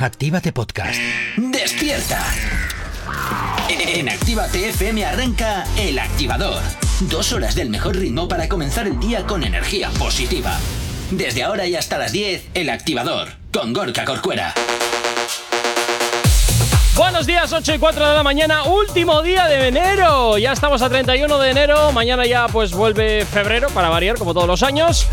Actívate Podcast. ¡Despierta! En Actívate FM arranca El Activador. Dos horas del mejor ritmo para comenzar el día con energía positiva. Desde ahora y hasta las 10, El Activador, con Gorka Corcuera. Buenos días, 8 y 4 de la mañana, último día de enero. Ya estamos a 31 de enero, mañana ya pues vuelve febrero para variar como todos los años.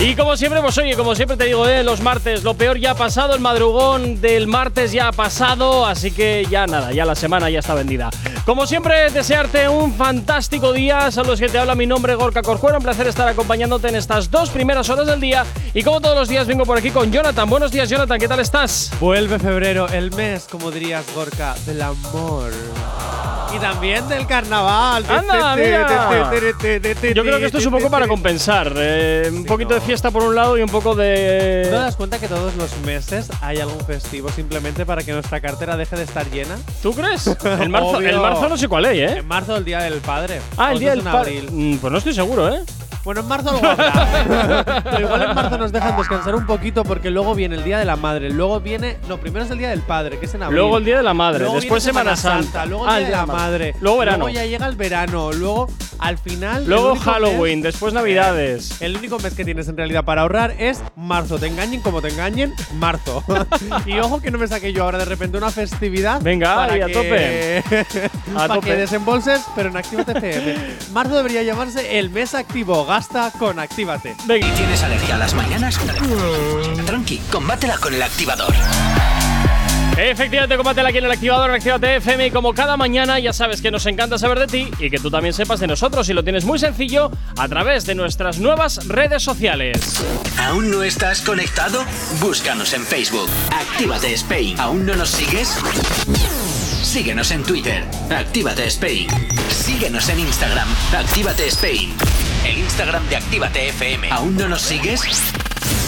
Y como siempre, pues oye, como siempre te digo, ¿eh? los martes, lo peor ya ha pasado, el madrugón del martes ya ha pasado, así que ya nada, ya la semana ya está vendida. Como siempre, desearte un fantástico día. Saludos que te habla mi nombre, Gorka Corcuero. Un placer estar acompañándote en estas dos primeras horas del día. Y como todos los días, vengo por aquí con Jonathan. Buenos días, Jonathan, ¿qué tal estás? Vuelve febrero, el mes, como dirías, Gorka, del amor. Y también del carnaval. Anda, mira. Yo creo que esto es un poco para compensar. eh, un poquito de fiesta por un lado y un poco ¿No te de. das cuenta que todos los meses hay algún festivo simplemente para que nuestra cartera deje de estar llena? ¿Tú crees? El marzo, Obvio. el marzo no sé cuál es, ¿eh? En marzo, el día del padre. Ah, el ¿O día del padre. abril. Mm, Pues no estoy seguro, ¿eh? Bueno, en marzo algo habrá. Pero igual en marzo nos dejan descansar un poquito porque luego viene el día de la madre. Luego viene. No, primero es el día del padre, que es en abril. Luego el día de la madre, Luego después Semana Santa, luego el Ah, día de la madre. Luego verano. Luego ya llega el verano. Luego, al final. Luego Halloween, mes- después Navidades. El único mes que tienes en realidad para ahorrar es marzo. Te engañen como te engañen, marzo. y ojo que no me saque yo ahora de repente una festividad. Venga, para a que- A para tope. que desembolses, pero en Actívate FM. Marzo debería llamarse el mes activo. Gasta con Actívate. Venga. ¿Y tienes alergia a las mañanas? Tranqui, combátela con el activador. Efectivamente, combátela aquí en el activador en Actívate FM y como cada mañana ya sabes que nos encanta saber de ti y que tú también sepas de nosotros y lo tienes muy sencillo a través de nuestras nuevas redes sociales. ¿Aún no estás conectado? Búscanos en Facebook. Actívate Spain. ¿Aún no nos sigues? Síguenos en Twitter. Actívate Spain. Síguenos en Instagram. Actívate Spain. El Instagram de Actívate FM. ¿Aún no nos sigues?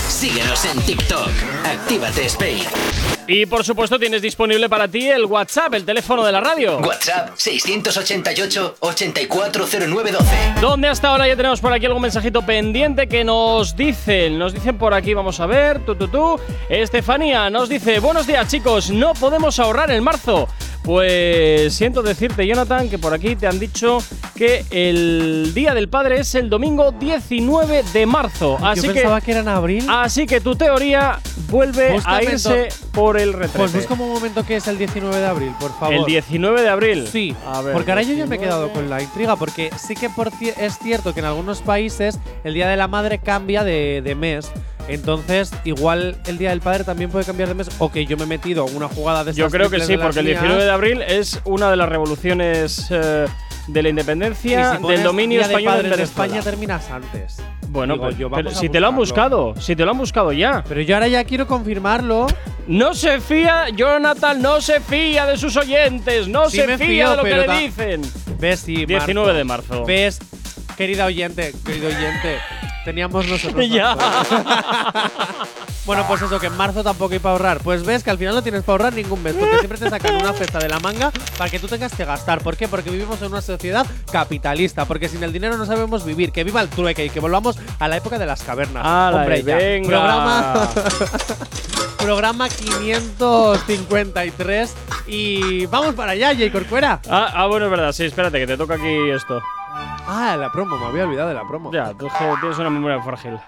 Síguenos en TikTok. Actívate Spain. Y por supuesto tienes disponible para ti el WhatsApp, el teléfono de la radio. WhatsApp 688-840912. Donde hasta ahora ya tenemos por aquí algún mensajito pendiente que nos dicen. Nos dicen por aquí, vamos a ver. Tú, tú, tú. Estefanía nos dice: Buenos días, chicos. No podemos ahorrar en marzo. Pues siento decirte, Jonathan, que por aquí te han dicho que el Día del Padre es el domingo 19 de marzo. Yo Así que, pensaba que era en abril. así que tu teoría vuelve a irse por el retrete. pues busca un momento que es el 19 de abril, por favor. el 19 de abril. Sí, A ver, porque ahora yo ya me he 19. quedado con la intriga, porque sí que por es cierto que en algunos países el Día de la Madre cambia de, de mes. Entonces, igual el Día del Padre también puede cambiar de mes, o que yo me he metido una jugada de Yo creo que sí, porque el mías, 19 de abril es una de las revoluciones eh, de la independencia, si del dominio de español Padre en. España terminas antes. Bueno, Digo pero, yo, pero si te lo han buscado, si te lo han buscado ya. Pero yo ahora ya quiero confirmarlo. No se fía, Jonathan no se fía de sus oyentes, no Sí se fía fío, de lo que le dicen. ¿Ves? Sí, 19 de marzo. ¿Ves? Querida oyente, querido oyente, teníamos nosotros. Ya. Bueno, pues eso, que en marzo tampoco hay para ahorrar. Pues ves que al final no tienes para ahorrar ningún mes, porque siempre te sacan una cesta de la manga para que tú tengas que gastar. ¿Por qué? Porque vivimos en una sociedad capitalista, porque sin el dinero no sabemos vivir. Que viva el trueque y que volvamos a la época de las cavernas. Ala, Hombre, ya. venga. Programa, programa 553 y vamos para allá, Jay Corcuera. Ah, ah, bueno, es verdad, sí, espérate, que te toca aquí esto. Ah, la promo, me había olvidado de la promo. Ya, tú tienes una memoria frágil.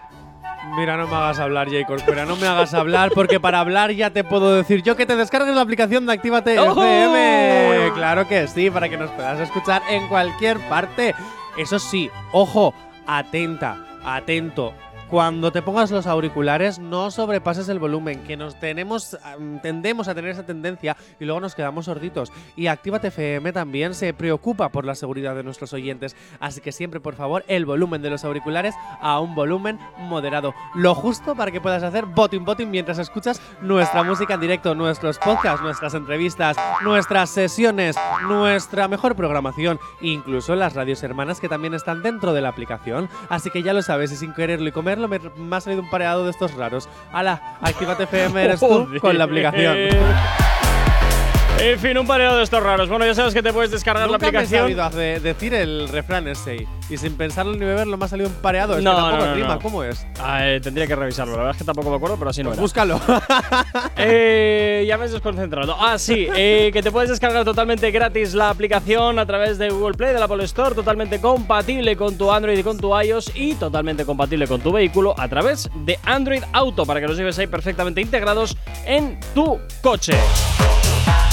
Mira, no me hagas hablar, Jay Corcuera, no me hagas hablar, porque para hablar ya te puedo decir yo que te descargues la aplicación de Actívate ¡Oh! FM. Claro que sí, para que nos puedas escuchar en cualquier parte. Eso sí, ojo, atenta, atento. Cuando te pongas los auriculares, no sobrepases el volumen, que nos tenemos, tendemos a tener esa tendencia y luego nos quedamos sorditos. Y Actívate FM también se preocupa por la seguridad de nuestros oyentes, así que siempre, por favor, el volumen de los auriculares a un volumen moderado. Lo justo para que puedas hacer boting boting mientras escuchas nuestra música en directo, nuestros podcasts, nuestras entrevistas, nuestras sesiones, nuestra mejor programación, incluso las radios hermanas que también están dentro de la aplicación. Así que ya lo sabes, y sin quererlo y comerlo, me, me ha salido un pareado de estos raros. ¡Hala! Actívate FM eres tú con la aplicación. En fin, un pareo de estos raros. Bueno, ya sabes que te puedes descargar la Nunca me he aplicación. sabido decir el refrán ese. Y sin pensarlo ni beberlo me ha salido un pareado. Es No, que tampoco no, no, rima. no. ¿Cómo es? Ah, eh, tendría que revisarlo. La verdad es que tampoco me acuerdo, pero así no era. Búscalo. Eh, ya me has desconcentrado. Ah, sí, eh, que te puedes descargar totalmente gratis la aplicación a través de Google Play, de la Apple Store, totalmente compatible con tu Android y con tu iOS y totalmente compatible con tu vehículo a través de Android Auto para que los lleves ahí perfectamente integrados en tu coche.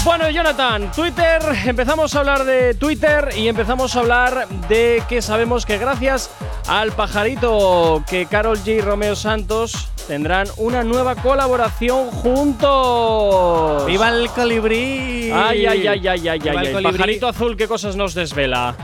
Bueno, Jonathan, Twitter, empezamos a hablar de Twitter y empezamos a hablar de que sabemos que gracias al pajarito que Carol G y Romeo Santos tendrán una nueva colaboración juntos. ¡Viva el colibrí! Ay, ay, ay, ay, ay, ay, el colibrí. Pajarito azul, ¿qué cosas nos desvela?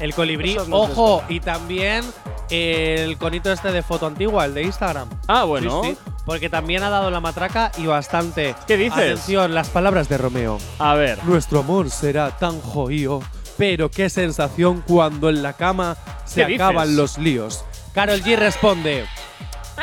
El colibrí, ojo, y también el conito este de foto antigua, el de Instagram. Ah, bueno. Sí, sí, porque también ha dado la matraca y bastante. ¿Qué dices? Atención, las palabras de Romeo. A ver. Nuestro amor será tan joío, pero qué sensación cuando en la cama se ¿Qué acaban dices? los líos. Carol G responde: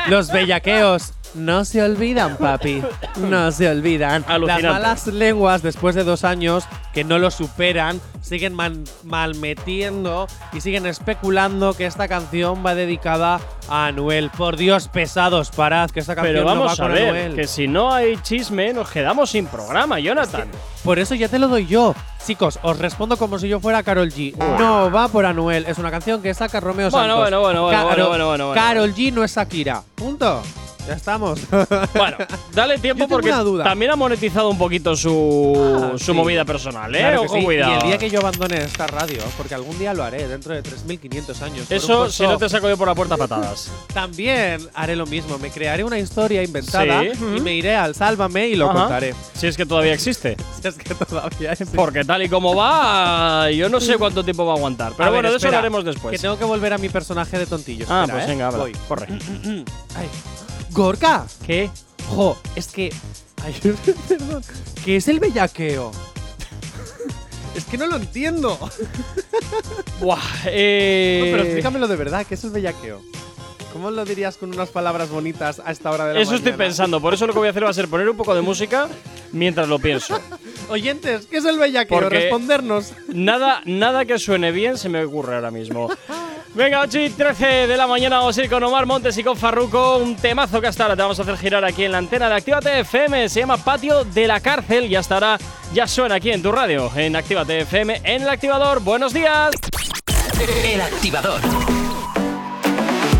Los bellaqueos no se olvidan, papi. No se olvidan. Alucinante. Las malas lenguas, después de dos años que no lo superan, siguen man- malmetiendo y siguen especulando que esta canción va dedicada a Anuel. Por Dios, pesados, parad, que esta canción Pero no vamos va a ver, Anuel. que si no hay chisme, nos quedamos sin programa, Jonathan. Por eso ya te lo doy yo. Chicos, os respondo como si yo fuera Carol G. No va por Anuel. Es una canción que saca Romeo Bueno, Santos. bueno, bueno, bueno, bueno, bueno, bueno, bueno. Carol G no es Shakira. Punto. Ya estamos. Bueno, dale tiempo porque también ha monetizado un poquito su, Ah, su sí. movida personal, ¿eh? Claro Ojo, sí. cuidado. Y el día que yo abandone esta radio, porque algún día lo haré dentro de 3.500 años. Eso si no te saco yo por la puerta patadas. También haré lo mismo. Me crearé una historia inventada Sí. y me iré al Sálvame y lo Ajá. contaré. Si es que todavía existe. Si es que todavía es. Porque tal y como va, yo no sé cuánto tiempo va a aguantar. Pero A ver, bueno, de eso espera, hablaremos después. Que tengo que volver a mi personaje de tontillo. ah, Espera, pues ¿eh? venga, habla. Voy. Corre. Ay. Gorka. ¿Qué? Jo, es que. Ay, perdón. ¿Qué es el bellaqueo? es que no lo entiendo. Buah, eh… No, pero explícamelo de verdad, ¿qué es el bellaqueo? ¿Cómo lo dirías con unas palabras bonitas a esta hora de la Eso estoy pensando. Por eso lo que voy a hacer va a ser poner un poco de música mientras lo pienso. Oyentes, ¿qué es el bellaqueo? Porque- Respondernos. Nada, nada que suene bien se me ocurre ahora mismo. Venga, 8 y 13 de la mañana vamos a ir con Omar Montes y con Farruko. Un temazo que hasta ahora te vamos a hacer girar aquí en la antena de Actívate FM. Se llama Patio de la Cárcel y hasta ahora ya suena aquí en tu radio, en Actívate FM, en el activador. Buenos días. El activador.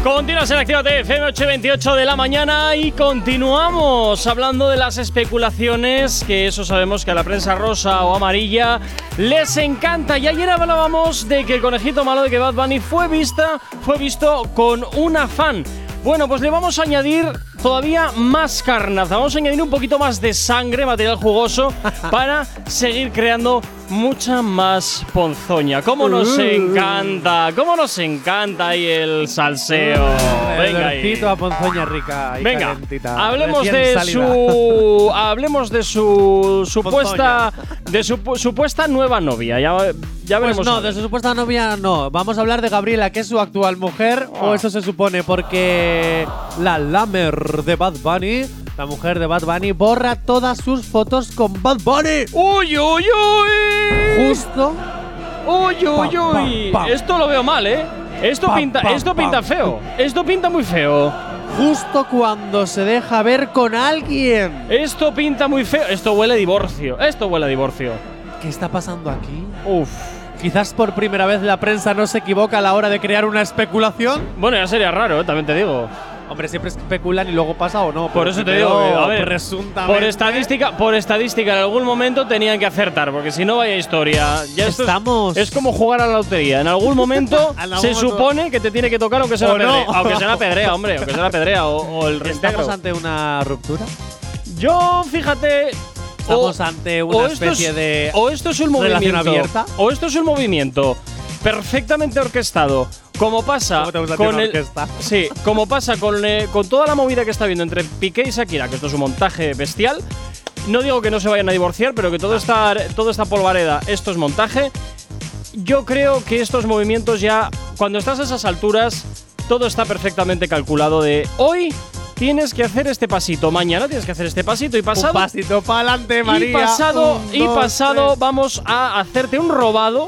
Continuas en Actívate FM 8.28 de la mañana y continuamos hablando de las especulaciones que eso sabemos que a la prensa rosa o amarilla les encanta. Y ayer hablábamos de que el conejito malo de que Bad Bunny fue vista, fue visto con una fan. Bueno, pues le vamos a añadir todavía más carnaza, vamos a añadir un poquito más de sangre, material jugoso, para seguir creando mucha más ponzoña. ¿Cómo nos Uh. encanta? ¿Cómo nos encanta ahí el salseo? Venga ahí. A ponzoña rica y Venga, calentita. hablemos de su hablemos de su supuesta de su pu- supuesta nueva novia. Ya, ya Pues veremos. no, a ver. de su supuesta novia no. Vamos a hablar de Gabriela, que es su actual mujer, Ah. o eso se supone, porque la Lamer de Bad Bunny, la mujer de Bad Bunny, borra todas sus fotos con Bad Bunny. Uy, uy, uy. Justo Uy, uy, uy. pam, pam. Esto lo veo mal, ¿eh? Esto pinta, esto pinta feo. Esto pinta muy feo. Justo cuando se deja ver con alguien. Esto pinta muy feo. Esto huele a divorcio. Esto huele a divorcio. ¿Qué está pasando aquí? Uf. Quizás por primera vez la prensa no se equivoca a la hora de crear una especulación. Bueno, ya sería raro, ¿eh? también te digo. Hombre, siempre especulan y luego pasa o no. Por eso te digo, a ver, por estadística, por estadística, en algún momento tenían que acertar, porque si no vaya historia. Ya es- Estamos- Es, como jugar a la lotería. En algún momento algún se momento- supone que te tiene que tocar aunque sea O la pedrea, no. aunque sea la pedrea, hombre, aunque sea la pedrea o, o el ¿Estamos ante una ruptura? Yo, fíjate. ¿Estamos ante una especie es- de o esto es un movimiento abierta? o esto es un movimiento perfectamente orquestado como pasa ¿Cómo te gusta a ti con el sí como pasa con, eh, con toda la movida que está habiendo entre Piqué y Shakira que esto es un montaje bestial no digo que no se vayan a divorciar pero que todo esta toda esta polvareda esto es montaje yo creo que estos movimientos ya cuando estás a esas alturas todo está perfectamente calculado de hoy tienes que hacer este pasito. Mañana tienes que hacer este pasito y pasado. Un pasito para adelante, María. Y pasado, Un, y pasado tres. vamos a hacerte un robado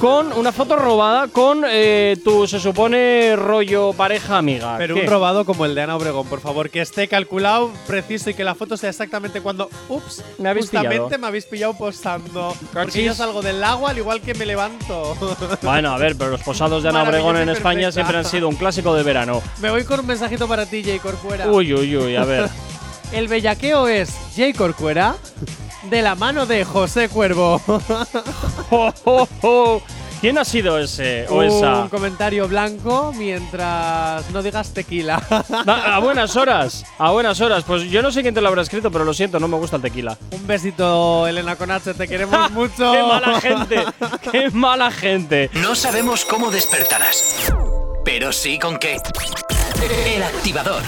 con una foto robada con eh, tu, se supone, rollo pareja amiga. Pero ¿Qué? un robado como el de Ana Obregón, por favor, que esté calculado, preciso y que la foto sea exactamente cuando. Ups, Me habéis justamente pillado. me habéis pillado posando. Porque yo salgo del agua al igual que me levanto. Bueno, a ver, pero los posados de Ana Obregón en España perfecta. siempre han sido un clásico de verano. me voy con un mensajito para ti, Jay Corcuera. Uy, uy, uy, a ver. El bellaqueo es Jay Corcuera de la mano de José Cuervo. Oh, oh, oh. ¿Quién ha sido ese o esa? Un comentario blanco mientras no digas tequila. A, a buenas horas, a buenas horas. Pues yo no sé quién te lo habrá escrito, pero lo siento, no me gusta el tequila. un besito, Elena Conache, te queremos mucho. ¡Qué mala gente! ¡Qué mala gente! No sabemos cómo despertarás, pero sí con qué. El activador.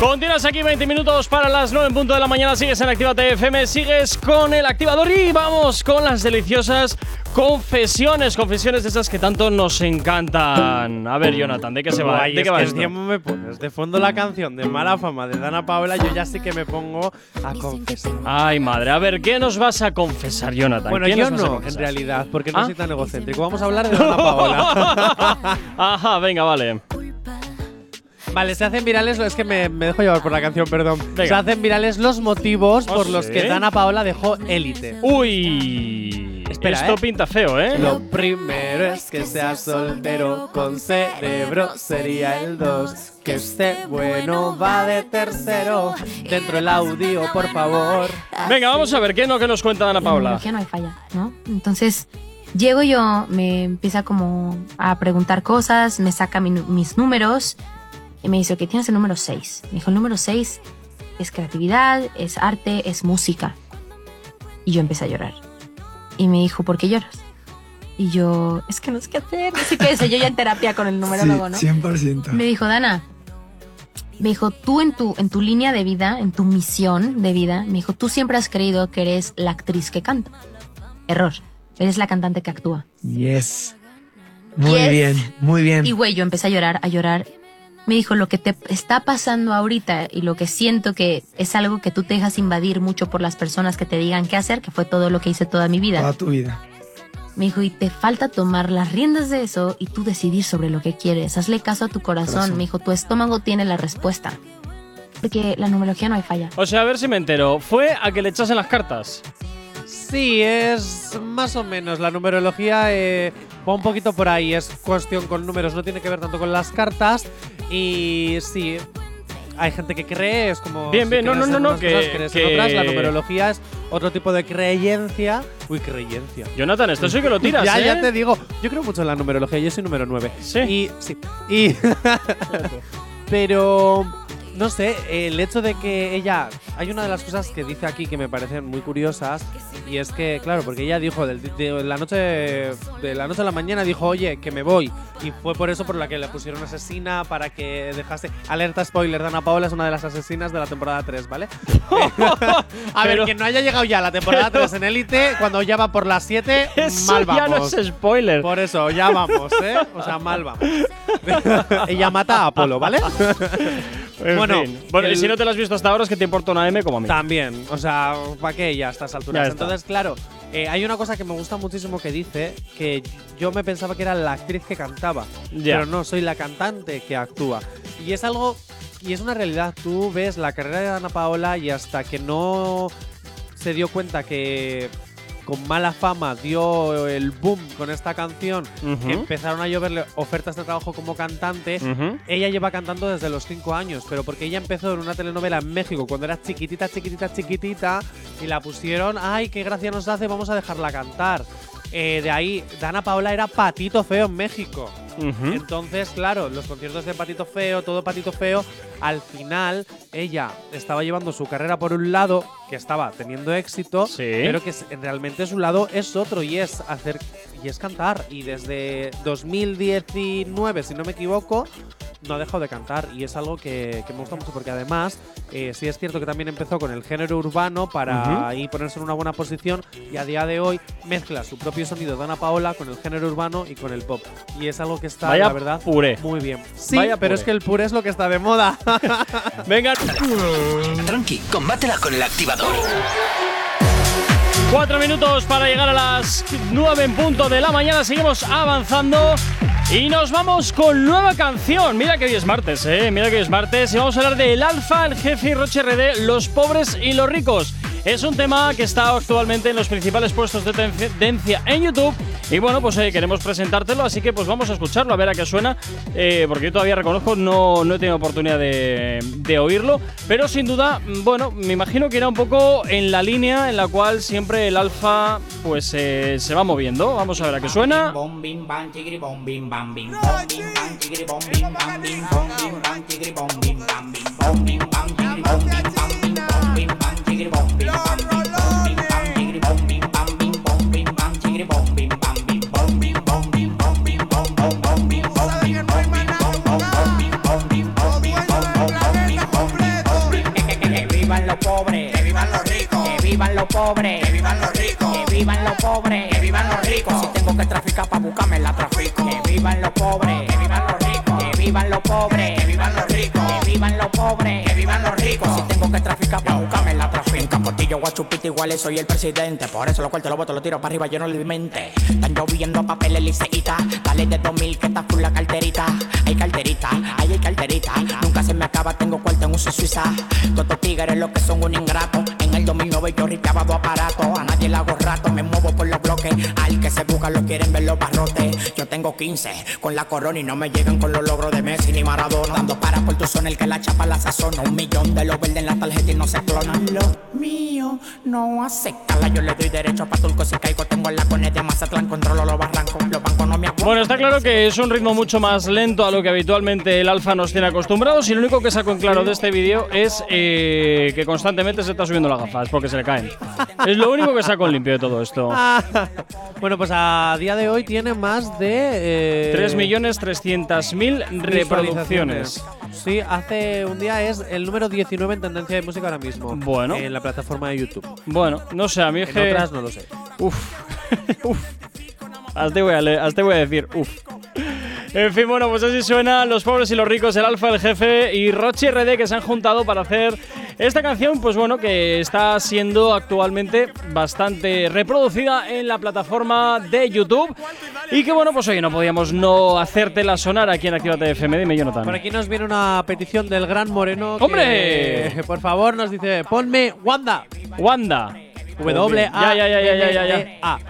Continúas aquí 20 minutos para las 9 en punto de la mañana. Sigues en Actívate FM, sigues con el activador y vamos con las deliciosas confesiones. Confesiones de esas que tanto nos encantan. A ver, Jonathan, ¿de qué se va? Ay, ¿De qué va esto? encima me pones de fondo la canción de Mala Fama de Dana Paola, yo ya sí que me pongo a confesar. Ay, madre. A ver, ¿qué nos vas a confesar, Jonathan? Bueno, ¿Qué yo no, en realidad, porque no ¿Ah? soy tan egocéntrico. Vamos a hablar de Dana Paola. Ajá, venga, vale. Vale, se hacen virales, es que me, me dejo llevar por la canción, perdón. Venga. Se hacen virales los motivos ¿Ah, por los sí? que Dana Paola dejó Élite. Uy. Espera, Esto ¿eh? pinta feo, ¿eh? Lo primero es que sea soltero con cerebro, sería el dos. Que esté bueno va de tercero. Dentro el audio, por favor. Venga, vamos a ver, ¿qué es lo que nos cuenta Ana En Paula? numerología no hay falla, ¿no? Entonces, llego yo, me empieza como a preguntar cosas, me saca mi mis números y me dice, ok, tienes el número 6. Me dijo, el número 6 es creatividad, es arte, es música. Y yo empecé a llorar. Y me dijo, ¿por qué lloras? Y yo, es que no sé qué hacer, no sé qué es. Yo ya en terapia con el numerólogo, ¿no? 100%. Me dijo, Dana, me dijo, tú en tu, en tu línea de vida, en tu misión de vida, me dijo, tú siempre has creído que eres la actriz que canta. Error. Eres la cantante que actúa. Yes. Muy Yes. bien, muy bien. Y güey, yo empecé a llorar, a llorar. Me dijo, lo que te está pasando ahorita y lo que siento que es algo que tú te dejas invadir mucho por las personas que te digan qué hacer, que fue todo lo que hice toda mi vida. Toda tu vida. Me dijo, y te falta tomar las riendas de eso y tú decidir sobre lo que quieres. Hazle caso a tu corazón. Corazón. Me dijo, tu estómago tiene la respuesta. Porque la numerología no hay falla. O sea, a ver si me entero. ¿Fue a que le echasen las cartas? Sí, es más o menos. La numerología eh, va un poquito por ahí. Es cuestión con números, no tiene que ver tanto con las cartas. Y sí, hay gente que cree, es como. Bien, si bien, no, no, no, que- cosas, que- otras. La numerología es otro tipo de creencia. Uy, creencia. Jonathan, esto sí que lo tiras, ya, ¿eh? ya te digo. Yo creo mucho en la numerología. Yo soy número 9. Sí. Y. Sí. Y. Pero. No sé, el hecho de que ella. Hay una de las cosas que dice aquí que me parecen muy curiosas. Y es que, claro, porque ella dijo del- de, la noche. De la noche a la mañana dijo, oye, que me voy. Y fue por eso por la que le pusieron asesina para que dejase. Alerta spoiler: Dana Paola es una de las asesinas de la temporada 3, ¿vale? a ver, que no haya llegado ya a la temporada pero- 3 en Élite, cuando ya va por las 7, Eso mal ya vamos. no es spoiler. Por eso, ya vamos, ¿eh? O sea, mal vamos. Ella mata a Apolo, ¿vale? En bueno, fin. bueno el- si no te lo has visto hasta ahora es que te importa una M como a mí. También, o sea, ¿para qué ya a estas alturas? Ya. Entonces, claro, eh, hay una cosa que me gusta muchísimo que dice, que yo me pensaba que era la actriz que cantaba, Ya. pero no, soy la cantante que actúa. Y es algo, y es una realidad, tú ves la carrera de Ana Paola y hasta que no se dio cuenta que con mala fama dio el boom con esta canción, que empezaron a lloverle ofertas de trabajo como cantante, ella lleva cantando desde los 5 años, pero porque ella empezó en una telenovela en México cuando era chiquitita, chiquitita, chiquitita, y la pusieron, ay, qué gracia nos hace, vamos a dejarla cantar. Eh, de ahí, Dana Paola era patito feo en México. Entonces, claro, los conciertos de Patito Feo, todo Patito Feo, al final ella estaba llevando su carrera por un lado, que estaba teniendo éxito, Sí. pero que realmente su lado es otro y es hacer y es cantar. Y desde 2019, si no me equivoco, no ha dejado de cantar y es algo que, que me gusta mucho porque además eh, sí es cierto que también empezó con el género urbano para Ujú. ahí ponerse en una buena posición y a día de hoy mezcla su propio sonido de Ana Paola con el género urbano y con el pop y es algo que está Vaya la verdad puré. muy bien. Sí, Vaya pero puré. es que el puré es lo que está de moda. Venga, Tranqui, combátela con el activador. Cuatro minutos para llegar a las nueve en punto de la mañana. Seguimos avanzando. Y nos vamos con nueva canción. Mira que hoy es martes, eh. Mira que hoy es martes. Y vamos a hablar del Alfa, el jefe y Roche RD, los pobres y los ricos. Es un tema que está actualmente en los principales puestos de tendencia en YouTube. Y bueno, pues eh, queremos presentártelo, así que pues vamos a escucharlo, a ver a qué suena. eh, porque yo todavía reconozco, no, no he tenido oportunidad de, oírlo. Pero sin duda, mm, bueno, me imagino que irá un poco en la línea en la cual siempre el alfa pues eh, se va moviendo. Vamos a ver a qué suena. Guachupita iguales soy el presidente. Por eso lo cuarto lo boto lo tiro para arriba yo no le mente están lloviendo papeles liceíta. Dale de 2000 que está full la carterita. Hay carterita hay carterita. Nunca se me acaba tengo cuarto en uso Suiza. Todos tigres lo que son un ingrato 2009 yo ripeaba dos aparatos. A nadie le hago rato me muevo por los bloques. Al que se busca lo quieren ver los barrotes. Yo tengo 15 con la corona y no me llegan con los logros de Messi ni Maradona. Dando para por tu zona el que la chapa la sazona. Un millón de los verdes en la tarjeta y no se clonan lo mío no hace cala yo le doy derecho a Patulco. Si caigo tengo la cone de Mazatlán controlo los barrancos los bancos no me aguantan Bueno, está claro que es un ritmo mucho más lento a lo que habitualmente el alfa nos tiene acostumbrados y lo único que saco en claro de este vídeo es eh, que constantemente se está subiendo las gafas porque se le caen. es lo único que saco limpio de todo esto. bueno, pues a día de hoy tiene más de. Eh, 3.300.000 reproducciones. Sí, hace un día es el número 19 en tendencia de música ahora mismo. Bueno. En la plataforma de YouTube. Bueno, no sé, a mí es En que… otras no lo sé. Uf. uf. Hasta te voy a, le- hasta voy a decir, uf. En fin, bueno, pues así suena Los pobres y los ricos, el Alfa, el jefe y Rochi RD que se han juntado para hacer esta canción, pues bueno, que está siendo actualmente bastante reproducida en la plataforma de YouTube. Y que bueno, pues oye, no podíamos no hacértela sonar aquí en Actívate FM. Dime, Jonathan. Por aquí nos viene una petición del gran Moreno. que, ¡Hombre! por favor, nos dice: ponme Wanda. Wanda. W A. Ya, ya, ya, ya, ya, ya, ya. A.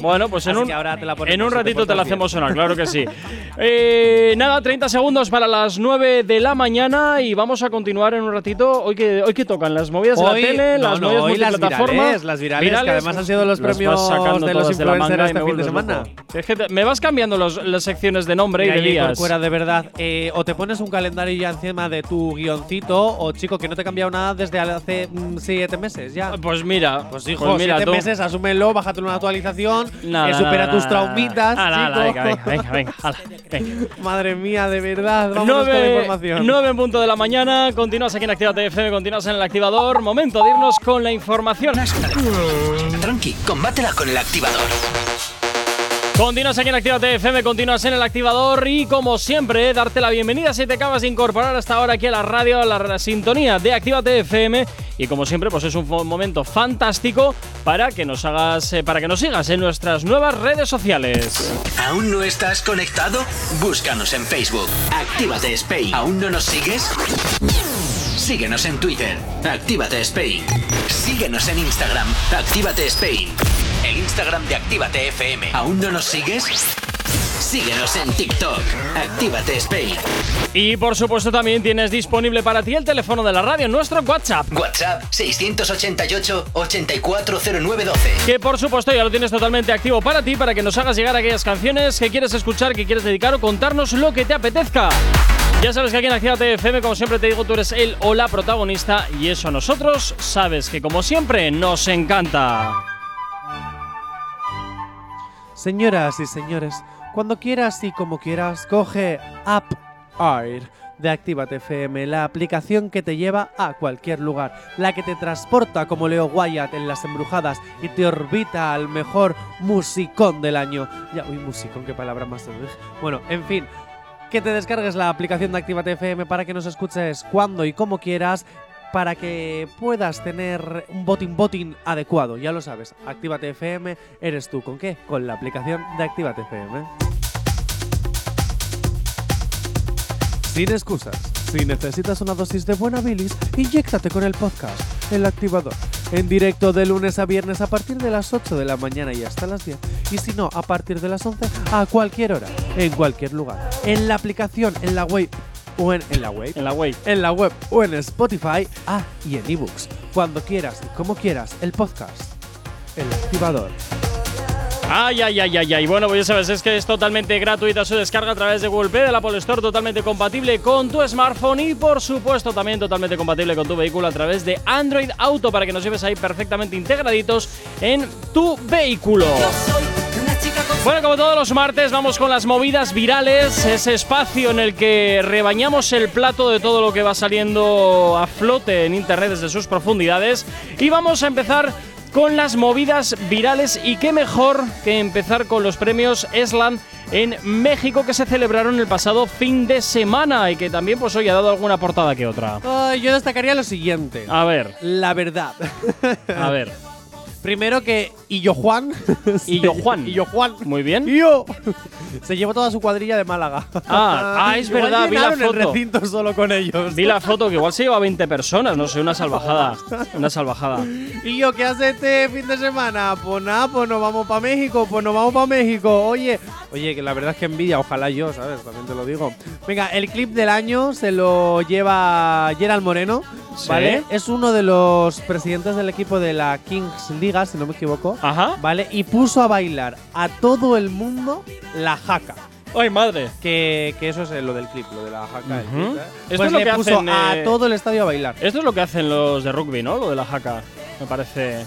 Bueno, pues en un, ahora te la ponemos, en un ratito te, la hacemos sonar, claro que sí. Eh, nada, 30 segundos para las 9 de la mañana y vamos a continuar en un ratito. Hoy que, hoy que tocan las movidas Hoy- de la tele, no, las no, movidas hoy las multiplataforma. virales, las virales, que además han sido los premios de los todas la manga y este fin de semana. loco. Es que te- me vas cambiando los- las secciones de nombre y Mira, de días. De verdad, eh, o te pones un calendario ya encima de tu guioncito, o chico, que no te he cambiado nada desde hace mm, siete meses ya. Pues mira, Pues hijo, mira siete tú. meses, asúmelo, bájate una actualización, Nada, eh, nada, supera nada, tus traumitas, venga, venga, venga, venga, ala, venga. Madre mía, de verdad, vámonos con la 9, información. 9 en punto de la mañana, continúas aquí en Actívate FM, continúas en el activador. Momento de irnos con la información. Tranqui, combátela con el activador. Continúas aquí en Actívate FM, continúas en el activador y como siempre, darte la bienvenida si te acabas de incorporar hasta ahora aquí a la radio, a la sintonía de Actívate FM y como siempre, pues es un momento fantástico para que nos hagas, eh, para que nos sigas en nuestras nuevas redes sociales. ¿Aún no estás conectado? Búscanos en Facebook. Actívate Spain. ¿Aún no nos sigues? Síguenos en Twitter. Actívate Spain. Síguenos en Instagram. Actívate Spain. El Instagram de Actívate FM. ¿Aún no nos sigues? Síguenos en TikTok. Actívate Spain. Y por supuesto también tienes disponible para ti el teléfono de la radio, nuestro WhatsApp. WhatsApp 688-840912. Que por supuesto ya lo tienes totalmente activo para ti, para que nos hagas llegar aquellas canciones que quieres escuchar, que quieres dedicar o contarnos lo que te apetezca. Ya sabes que aquí en Actívate FM, como siempre te digo, tú eres el o la protagonista y eso a nosotros, sabes que como siempre nos encanta. Señoras y señores, cuando quieras y como quieras, coge App Air de Actívate FM, la aplicación que te lleva a cualquier lugar, la que te transporta como Leo Wyatt en Las Embrujadas y te orbita al mejor musicón del año. Ya, uy, musicón, qué palabra más. Bueno, en fin, que te descargues la aplicación de Actívate FM para que nos escuches cuando y como quieras para que puedas tener un botín botín adecuado. Ya lo sabes, Actívate FM eres tú. ¿Con qué? Con la aplicación de Actívate FM. Sin excusas. Si necesitas una dosis de buena bilis, inyéctate con el podcast El Activador. En directo de lunes a viernes a partir de las 8 de la mañana y hasta las 10. Y si no, a partir de las 11 a cualquier hora, en cualquier lugar. En la aplicación, en la web o en, en la web. En la wave. En la web o en Spotify. Ah, y en ebooks. Cuando quieras y como quieras, el podcast. El Activador. Ay, ay, ay, ay, ay. Bueno, pues ya sabes, es que es totalmente gratuita su descarga a través de Google Play, de la Apple Store, totalmente compatible con tu smartphone y, por supuesto, también totalmente compatible con tu vehículo a través de Android Auto para que nos lleves ahí perfectamente integraditos en tu vehículo. Bueno, como todos los martes, vamos con las movidas virales, ese espacio en el que rebañamos el plato de todo lo que va saliendo a flote en internet desde sus profundidades. Y vamos a empezar con las movidas virales y qué mejor que empezar con los premios Eslan en México que se celebraron el pasado fin de semana y que también pues hoy ha dado alguna portada que otra. Yo destacaría lo siguiente. A ver, La verdad. a ver. Primero que Illo Juan. Illo Juan. Illo Juan. Muy bien. Illo. Se llevó toda su cuadrilla de Málaga. Ah, ah, es Igual verdad, vi la llenaron el foto. recinto solo con ellos. Vi la foto que igual se lleva 20 personas, no sé, una salvajada. Una salvajada. ¿Y yo qué hace este fin de semana? Pues nada, pues nos vamos para México, pues nos vamos para México. Oye, oye, que la verdad es que envidia, ojalá yo, ¿sabes? También te lo digo. Venga, el clip del año se lo lleva Gerald Moreno, Sí. ¿vale? Es uno de los presidentes del equipo de la Kings Liga, si no me equivoco. Ajá. ¿Vale? Y puso a bailar a todo el mundo la jaca. ¡Ay, madre! Que, que eso es lo del clip, lo de la jaca. del Ujú. clip, ¿eh? Esto Pues es lo le que puso hacen, a eh, todo el estadio a bailar. Esto es lo que hacen los de rugby, ¿no? Lo de la jaca. Me parece.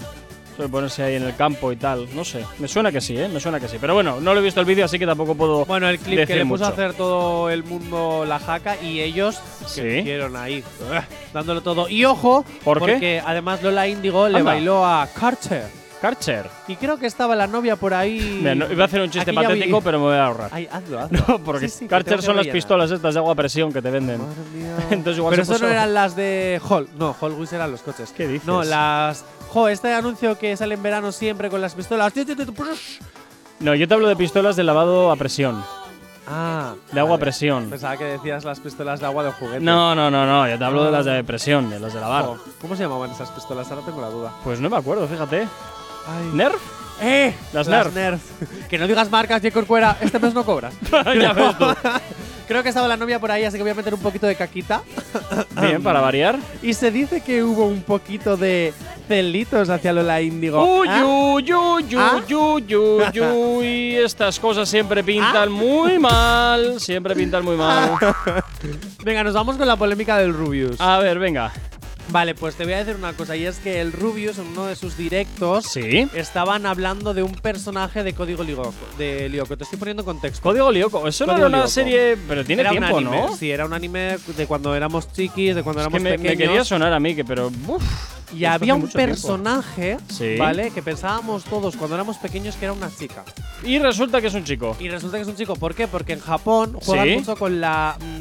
Suele ponerse ahí en el campo y tal. No sé. Me suena que sí, ¿eh? Me suena que sí. Pero bueno, no lo he visto el vídeo, así que tampoco puedo. Bueno, el clip que decir le puso a mucho. hacer todo el mundo la jaca y ellos Sí. que hicieron ahí, dándolo todo. Y ojo, ¿Por qué? porque además Lola Índigo le Anda. bailó a Carter. Karcher. Y creo que estaba la novia por ahí. Mira, no- iba a hacer un chiste Aquí ya vi- patético, pero me voy a ahorrar. Ay, hazlo, hazlo. No, porque Sí, sí, que Karcher que son las pistolas estas de agua a presión que te venden. Madre mía. Entonces igual Pero se eso no puso- eran las de Hall. No, Hall Wheels eran los coches. ¿Qué dices? No, las. Jo, este anuncio que sale en verano siempre con las pistolas. Tiu, tiu, tiu, push. No, yo te hablo de pistolas de lavado a presión. Ah. De agua a presión. Pensaba que decías las pistolas de agua de juguete. No, no, no, no. Yo te hablo de las de presión, de las de lavar. Jo, ¿Cómo se llamaban esas pistolas? Ahora tengo la duda. Pues no me acuerdo, fíjate. Ay. ¿Nerf? ¡Eh! Las Nerf. que no digas marcas, J. Corcuera. Este mes no cobras. ya ves tú. Creo que estaba la novia por ahí, así que voy a meter un poquito de caquita. Bien, para variar. Y se dice que hubo un poquito de celitos hacia Lola Índigo. Uy, ¿Ah? uy, uy, ¿Ah? uy, uy, uy, uy. Estas cosas siempre pintan muy mal. Siempre pintan muy mal. Venga, nos vamos con la polémica del Rubius. A ver, venga. Vale, pues te voy a decir una cosa, y es que el Rubius, en uno de sus directos, Sí. estaban hablando de un personaje de Código Lyoko. De Lyoko. Te estoy poniendo en contexto. Código Lyoko. Eso no era una Lyoko. serie. Pero tiene Era un tiempo, anime, ¿no? Sí, era un anime de cuando éramos chiquis, de cuando Es que éramos me, me pequeños. quería sonar a mí, que pero. uf, y había un personaje, Sí. ¿vale? Que pensábamos todos cuando éramos pequeños que era una chica. Y resulta que es un chico. Y resulta que es un chico. ¿Por qué? Porque en Japón juegan Sí. mucho con la mm,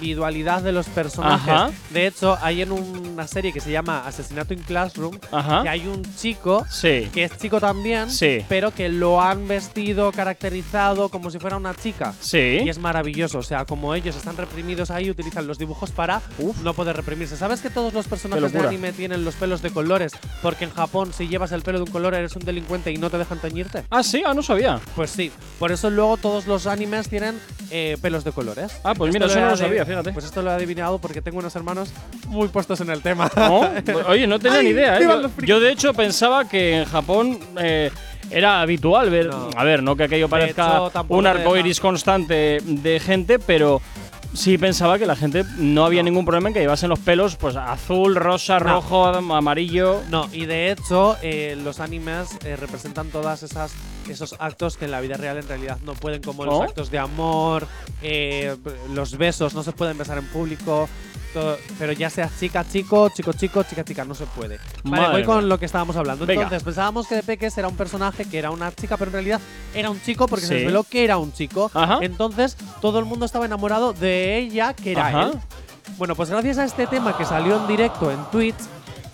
individualidad de los personajes. Ajá. De hecho, hay en una serie que se llama Asesinato in Classroom Ajá. que hay un chico Sí. que es chico también, Sí. pero que lo han vestido, caracterizado como si fuera una chica. Sí. Y es maravilloso, o sea, como ellos están reprimidos ahí, utilizan los dibujos para no poder reprimirse. ¿Sabes que todos los personajes de anime tienen los pelos de colores? Porque en Japón, si llevas el pelo de un color, eres un delincuente y no te dejan teñirte. Ah, sí, ah, no sabía. Pues sí, por eso luego todos los animes tienen eh, pelos de colores. Ah, pues mira, eso no lo sabía, fíjate. Pues esto lo he adivinado porque tengo unos hermanos muy puestos en el tema. ¿No? Oye, no tenía Ay, ni idea, ¿eh? Yo, de hecho, pensaba que en Japón eh, era habitual ver. No. A ver, no que aquello parezca hecho, un arco iris constante de gente, pero. Sí pensaba que la gente no había ningún problema en que llevasen los pelos pues azul, rosa, No. rojo, amarillo. No, y de hecho, eh, los animes eh, representan todas esas esos actos que en la vida real en realidad no pueden, como los actos de amor, eh, los besos, no se pueden besar en público. todo- pero ya sea chica, chico, chico, chico, chica, chica, no se puede. Vale, Madre voy con mía. lo que estábamos hablando. Venga. Entonces, pensábamos que de Peques era un personaje que era una chica, pero en realidad era un chico porque Sí. se desveló que era un chico. Ajá. Entonces, todo el mundo estaba enamorado de ella, que era Ajá. él. Bueno, pues gracias a este tema que salió en directo en Twitch,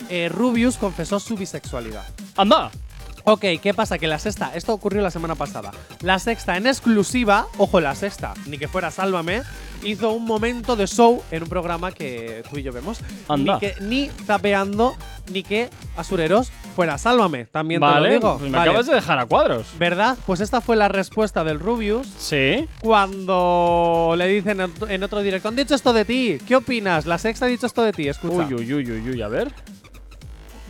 eh, Rubius confesó su bisexualidad. Anda. Ok, ¿qué pasa? Que la sexta, esto ocurrió la semana pasada. La sexta en exclusiva, ojo, la sexta, ni que fuera Sálvame, hizo un momento de show en un programa que tú y yo vemos. Anda. Ni que ni zapeando, ni que Asureros fuera Sálvame, también te Vale. lo digo. pues me Vale. acabas de dejar a cuadros. ¿Verdad? Pues esta fue la respuesta del Rubius Sí. cuando le dicen en en otro directo, han dicho esto de ti, ¿qué opinas? La sexta ha dicho esto de ti, escucha. Uy, uy, uy, uy, uy, a ver.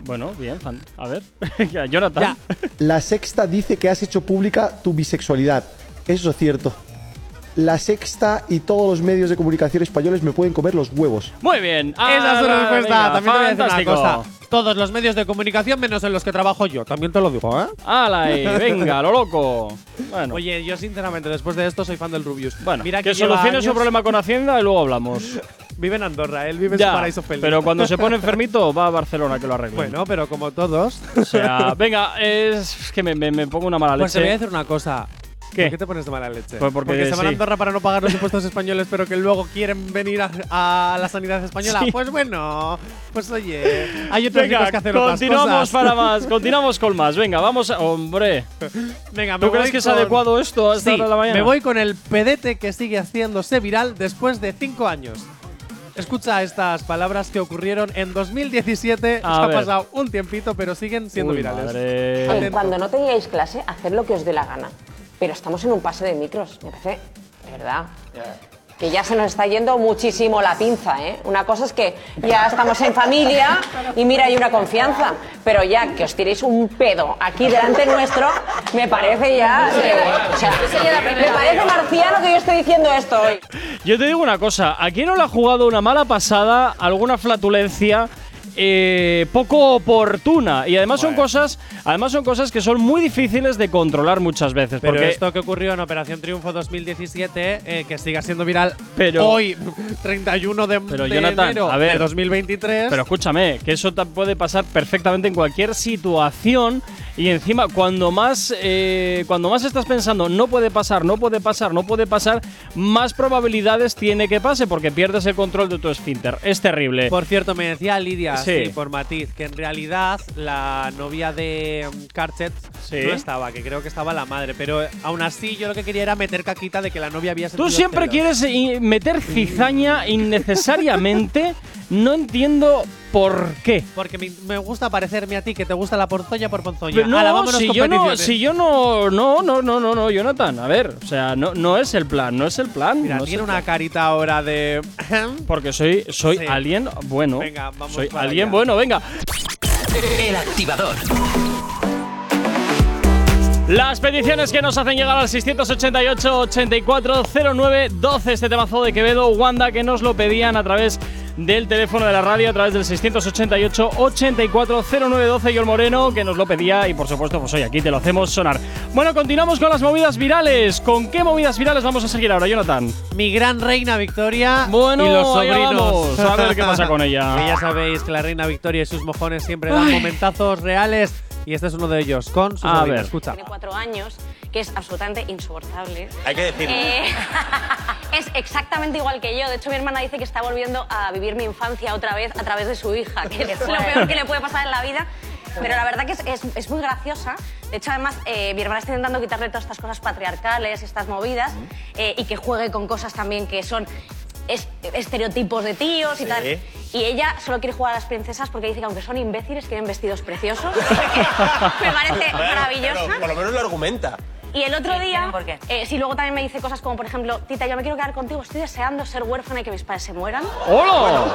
Bueno, bien, fan. A ver. Jonathan. Ya. La sexta dice que has hecho pública tu bisexualidad. Eso es cierto. La sexta y todos los medios de comunicación españoles me pueden comer los huevos. Muy bien. Esa es su respuesta. venga, También te voy a decir fantástico. una cosa. Todos los medios de comunicación menos en los que trabajo yo. También te lo digo, ¿eh? Ahí, venga, lo loco. Bueno, Oye, yo sinceramente después de esto soy fan del Rubius. bueno Mira que, que, lleva solucione su años- problema con Hacienda y luego hablamos. Vive en Andorra, él vive en ya, su paraíso feliz. pero cuando se pone enfermito va a Barcelona que lo arregle. Bueno, pero como todos. O sea, venga, es que me, me- me pongo una mala Pues te voy a leche. decir una cosa. ¿Qué? ¿Por qué te pones de mala leche? Pues porque se van a sí. Andorra para no pagar los impuestos españoles, pero que luego quieren venir a, a la sanidad española. Sí. Pues bueno, pues oye, hay otros Venga, que hacen otras continuamos cosas. para más, continuamos con más. Venga, vamos a. Hombre, Venga, ¿tú crees que es con- adecuado esto a esta Sí, hora de la mañana? me voy con el pedete que sigue haciéndose viral después de cinco años. Escucha estas palabras que ocurrieron en 2017. A ha ver. pasado un tiempito, pero siguen siendo Uy, virales. Cuando no teníais clase, haced lo que os dé la gana. Pero estamos en un pase de micros, me parece, de verdad. Que ya se nos está yendo muchísimo la pinza, ¿eh? Una cosa es que ya estamos en familia y mira, hay una confianza. Pero ya que os tiréis un pedo aquí delante nuestro, me parece ya. o sea, me parece marciano que yo esté diciendo esto hoy. Yo te digo una cosa, ¿a quién no le ha jugado una mala pasada, alguna flatulencia eh, poco oportuna? Y además son cosas, además son cosas que son muy difíciles de controlar muchas veces. Pero porque esto que ocurrió en Operación Triunfo 2017, eh, que siga siendo viral Pero- hoy, 31 de, Pero, de Jonathan, enero a ver. de 2023. Pero escúchame, que eso puede pasar perfectamente en cualquier situación y encima cuando más eh, cuando más estás pensando no puede pasar, no puede pasar, no puede pasar, más probabilidades tiene que pase porque pierdes el control de tu esfínter. Es terrible. Por cierto, me decía Lidia, Sí. sí. por matiz, que en realidad la novia de um, Karchet Sí. no estaba, que creo que estaba la madre. Pero aún así, yo lo que quería era meter caquita de que la novia había Tú siempre celos. quieres meter cizaña innecesariamente. No entiendo por qué. Porque me, me gusta parecerme a ti, que te gusta la ponzoña por ponzoña. Pero Ala, no, vámonos si yo no, si yo no, no, no, no, no, no, Jonathan, a ver, o sea, no, no es el plan, no es el plan. Mira, no es tiene el una plan. carita ahora de. Porque soy, soy Sí. alguien bueno. Venga, vamos Soy para alguien allá. bueno, venga. El activador. Las peticiones que nos hacen llegar al 688-8409-12. Este temazo de Quevedo, Wanda, que nos lo pedían a través del teléfono de la radio, a través del 688-8409-12. Y el Moreno, que nos lo pedía. Y por supuesto, pues hoy aquí te lo hacemos sonar. Bueno, continuamos con las movidas virales. ¿Con qué movidas virales vamos a seguir ahora, Jonathan? Mi gran reina Victoria Bueno, y los sobrinos. vamos. A ver qué pasa con ella. Que ya sabéis que la reina Victoria y sus mojones siempre dan momentazos reales. Y este es uno de ellos, con su A ver. Escucha. Tiene cuatro años, que es absolutamente insoportable. Hay que decirlo. Eh, es exactamente igual que yo. De hecho, mi hermana dice que está volviendo a vivir mi infancia otra vez a través de su hija, que es lo peor que le puede pasar en la vida. Pero la verdad que es, es- es muy graciosa. De hecho, además, eh, mi hermana está intentando quitarle todas estas cosas patriarcales, estas movidas, eh, y que juegue con cosas también que son es- estereotipos de tíos y tal. Y ella solo quiere jugar a las princesas porque dice que aunque son imbéciles, tienen vestidos preciosos. Me parece Bueno, maravillosa. pero por lo menos lo argumenta. Y el otro día, ¿Por qué? eh, sí, luego también me dice cosas como, por ejemplo, Tita, yo me quiero quedar contigo, estoy deseando ser huérfana y que mis padres se mueran. ¡Hola!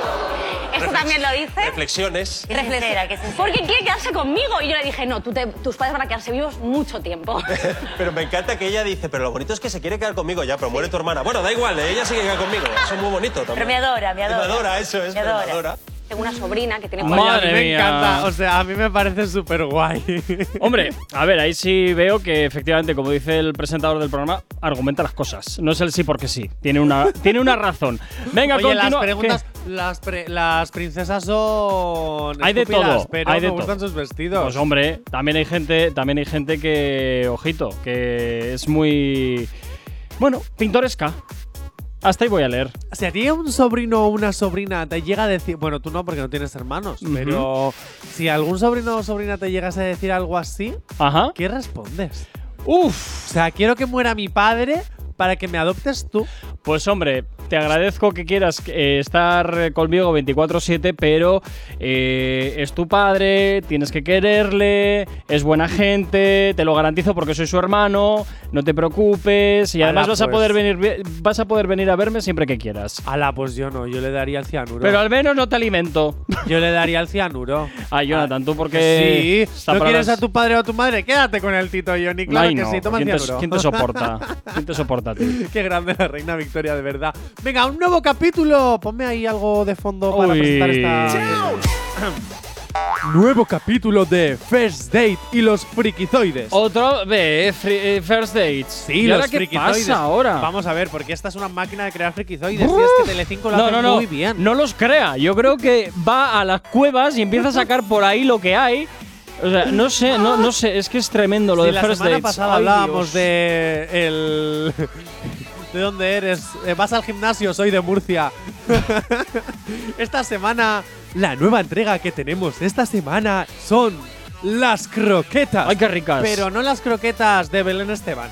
Esto también lo dice. Reflexiones. Qué sincera, qué sincera. Porque quiere quedarse conmigo. Y yo le dije, no, tú te- tus padres van a quedarse vivos mucho tiempo. Pero me encanta que ella dice, pero lo bonito es que se quiere quedar conmigo ya, pero muere tu hermana. Bueno, da igual, ella sí que queda conmigo. Eso es muy bonito también. Pero me adora, me adora. Me adora, eso es, Me me adora. Tengo una sobrina que tiene cuatro a mí Madre me mía. encanta, o sea, a mí me parece súper guay. Hombre, a ver, ahí sí veo que efectivamente, como dice el presentador del programa, argumenta las cosas. No es el sí porque sí. Tiene una, tiene una razón. Venga, Oye, las preguntas, las, pre- las princesas son Hay de todo, pero hay de me gustan sus vestidos. Pues hombre, también hay gente, también hay gente que, ojito, que es muy, bueno, pintoresca. Hasta ahí voy a leer. Si a ti un sobrino o una sobrina te llega a decir, bueno, tú no porque no tienes hermanos, pero si algún sobrino o sobrina te llegas a decir algo así, Ajá. ¿qué respondes? Uf. O sea, quiero que muera mi padre para que me adoptes tú. Pues hombre, te agradezco que quieras eh, estar conmigo 24/7, pero eh, es tu padre, tienes que quererle, es buena gente, te lo garantizo porque soy su hermano, no te preocupes y además vas a pues. poder venir vas a poder venir a verme siempre que quieras. Ala, pues yo no, yo le daría el cianuro. Pero al menos no te alimento. yo le daría el cianuro. Ay, Jonathan, tú porque sí, ¿no quieres las- a tu padre o a tu madre? Quédate con el Tito Johnny, claro Ay, que sí, toma el ¿Quién te, quién te soporta? ¿Quién te soporta a ti? Qué grande la reina Victoria, de verdad. Venga, un nuevo capítulo. Ponme ahí algo de fondo para Uy. presentar esta. nuevo capítulo de First Date y los frikizoides. Otro fri- eh, First Dates. Sí, ¿Y los ahora qué frikizoides. pasa ahora? Vamos a ver, porque esta es una máquina de crear frikizoides. Uf. Y es que Telecinco lo no, hace no, no, muy bien. No los crea. Yo creo que va a las cuevas y empieza a sacar por ahí lo que hay. O sea, no sé, no, no sé, es que es tremendo lo Sí, de la First semana Dates. pasada Ay, hablábamos Dios. de el ¿De dónde eres? Eh, vas al gimnasio, soy de Murcia. esta semana, la nueva entrega que tenemos esta semana son las croquetas. Ay, qué ricas. Pero no las croquetas de Belén Esteban.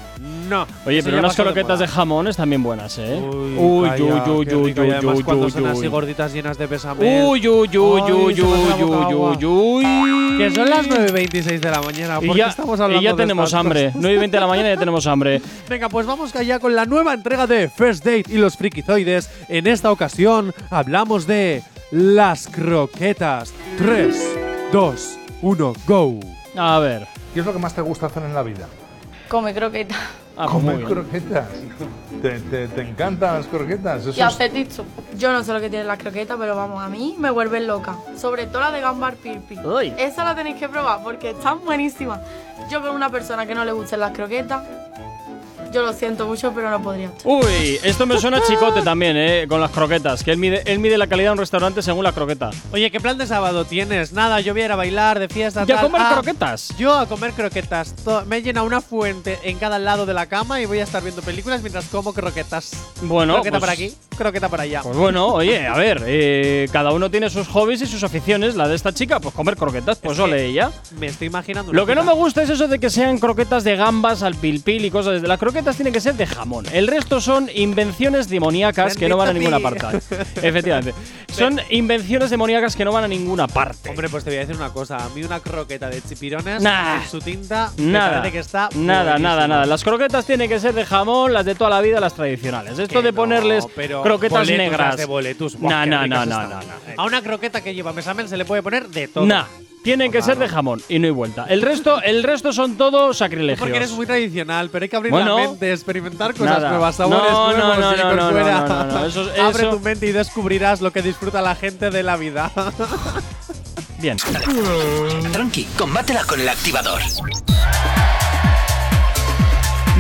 No. Oye, pero unas croquetas de, moda. jamón están bien buenas, ¿eh? Uy, uy, calla, uy, uy, qué uy, rico. Y uy, además uy, cuando uy, son así uy. gorditas llenas de besamel. Uy, uy, uy, Ay, uy, uy, uy, uy, uy. Que son las 9.26 de la mañana. Y ¿Por qué ya, estamos hablando y ya de tenemos estas hambre. cosas? 9 y 20 de la mañana ya tenemos hambre. Venga, pues vamos allá con la nueva entrega de First Date y los frikizoides. En esta ocasión hablamos de las croquetas. 3, 2, 1, go. A ver. ¿Qué es lo que más te gusta hacer en la vida? Come croqueta. Ah, bien. croquetas. ¿Te, te, te encantan las croquetas? Eso Y es-. Yo no sé lo que tiene la croqueta, pero vamos, a mí me vuelven loca. Sobre todo la de gambar pirpi. Uy. Esa la tenéis que probar porque están buenísimas. Yo con una persona que no le gusten las croquetas, yo lo siento mucho, pero no podría. Uy, esto me suena a chicote también, ¿eh? Con las croquetas. Que él mide, él mide la calidad de un restaurante según la croqueta. Oye, ¿qué plan de sábado tienes? Nada, yo voy a ir a bailar, de fiesta, ¿Y a tal. comer Ah, croquetas? Yo a comer croquetas. To- Me he llenado una fuente en cada lado de la cama y voy a estar viendo películas mientras como croquetas. Bueno, croqueta pues- por aquí, croqueta por allá. Pues bueno, oye, a ver, eh, cada uno tiene sus hobbies y sus aficiones. La de esta chica, pues comer croquetas, pues ole ella. Me estoy imaginando. Lo que no me gusta es eso de que sean croquetas de gambas al pilpil y cosas. Las croquetas tienen que ser de jamón. El resto son invenciones demoníacas que no van a ninguna parte. Efectivamente. Son invenciones demoníacas que no van a ninguna parte. Hombre, pues te voy a decir una cosa. A mí una croqueta de chipirones Nah. su tinta me Nada, parece que está nada, nada, nada. Las croquetas tienen que ser de jamón, las de toda la vida, las tradicionales. Esto Que de no, ponerles croquetas boletus, negras. las de boletus. No, Buah, no, no, no, están. no, no. A una croqueta que lleva besamel se le puede poner de todo. Nah, tienen que ser de jamón y no hay vuelta. El resto, el resto son todo sacrilegios. Porque eres muy tradicional, pero hay que abrir Bueno. la mente, experimentar cosas Nada. nuevas, sabores No, no, nuevos no, y no, por no, fuera. no, no, no, eso- Abre tu mente y descubrirás lo que disfruta la gente de la vida. Bien. Tranqui, combátela con el activador.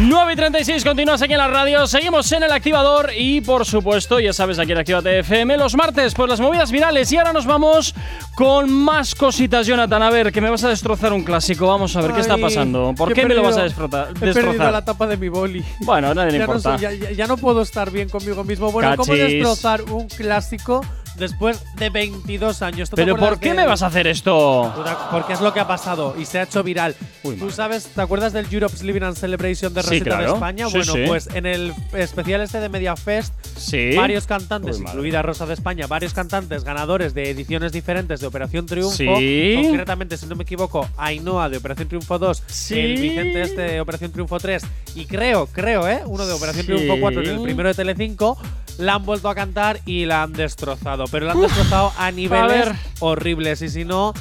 9 y 36, continúas aquí en la radio. Seguimos en el activador y, por supuesto, ya sabes, aquí en Actívate FM, los martes, pues las movidas virales. Y ahora nos vamos con más cositas, Jonathan. A ver, que me vas a destrozar un clásico. Vamos a ver qué está pasando. ¿Por qué me lo vas a desfrota- He perdido destrozar? la tapa de mi boli. Bueno, nadie le ya, no importa. soy- ya- no puedo estar bien conmigo mismo. Bueno, ¿cómo Cachis. destrozar un clásico después de 22 años? ¿Tú te ¿Pero por qué me vas a hacer esto? Porque es lo que ha pasado y se ha hecho viral. ¿Tú sabes, te acuerdas del Europe's Living and Celebration de Sí, Rosita claro. de España? Sí, bueno, sí. pues en el especial este de Media Fest, Sí. varios cantantes, Uy, incluida Rosa de España, varios cantantes ganadores de ediciones diferentes de Operación Triunfo. Sí. Concretamente, si no me equivoco, Ainhoa de Operación Triunfo 2, Sí. el Vicente este de Operación Triunfo 3 y creo, creo, ¿eh? Uno de Operación Sí. Triunfo 4 en el primero de Telecinco. La han vuelto a cantar y la han destrozado. Pero la han destrozado a niveles ver. horribles. Y si no,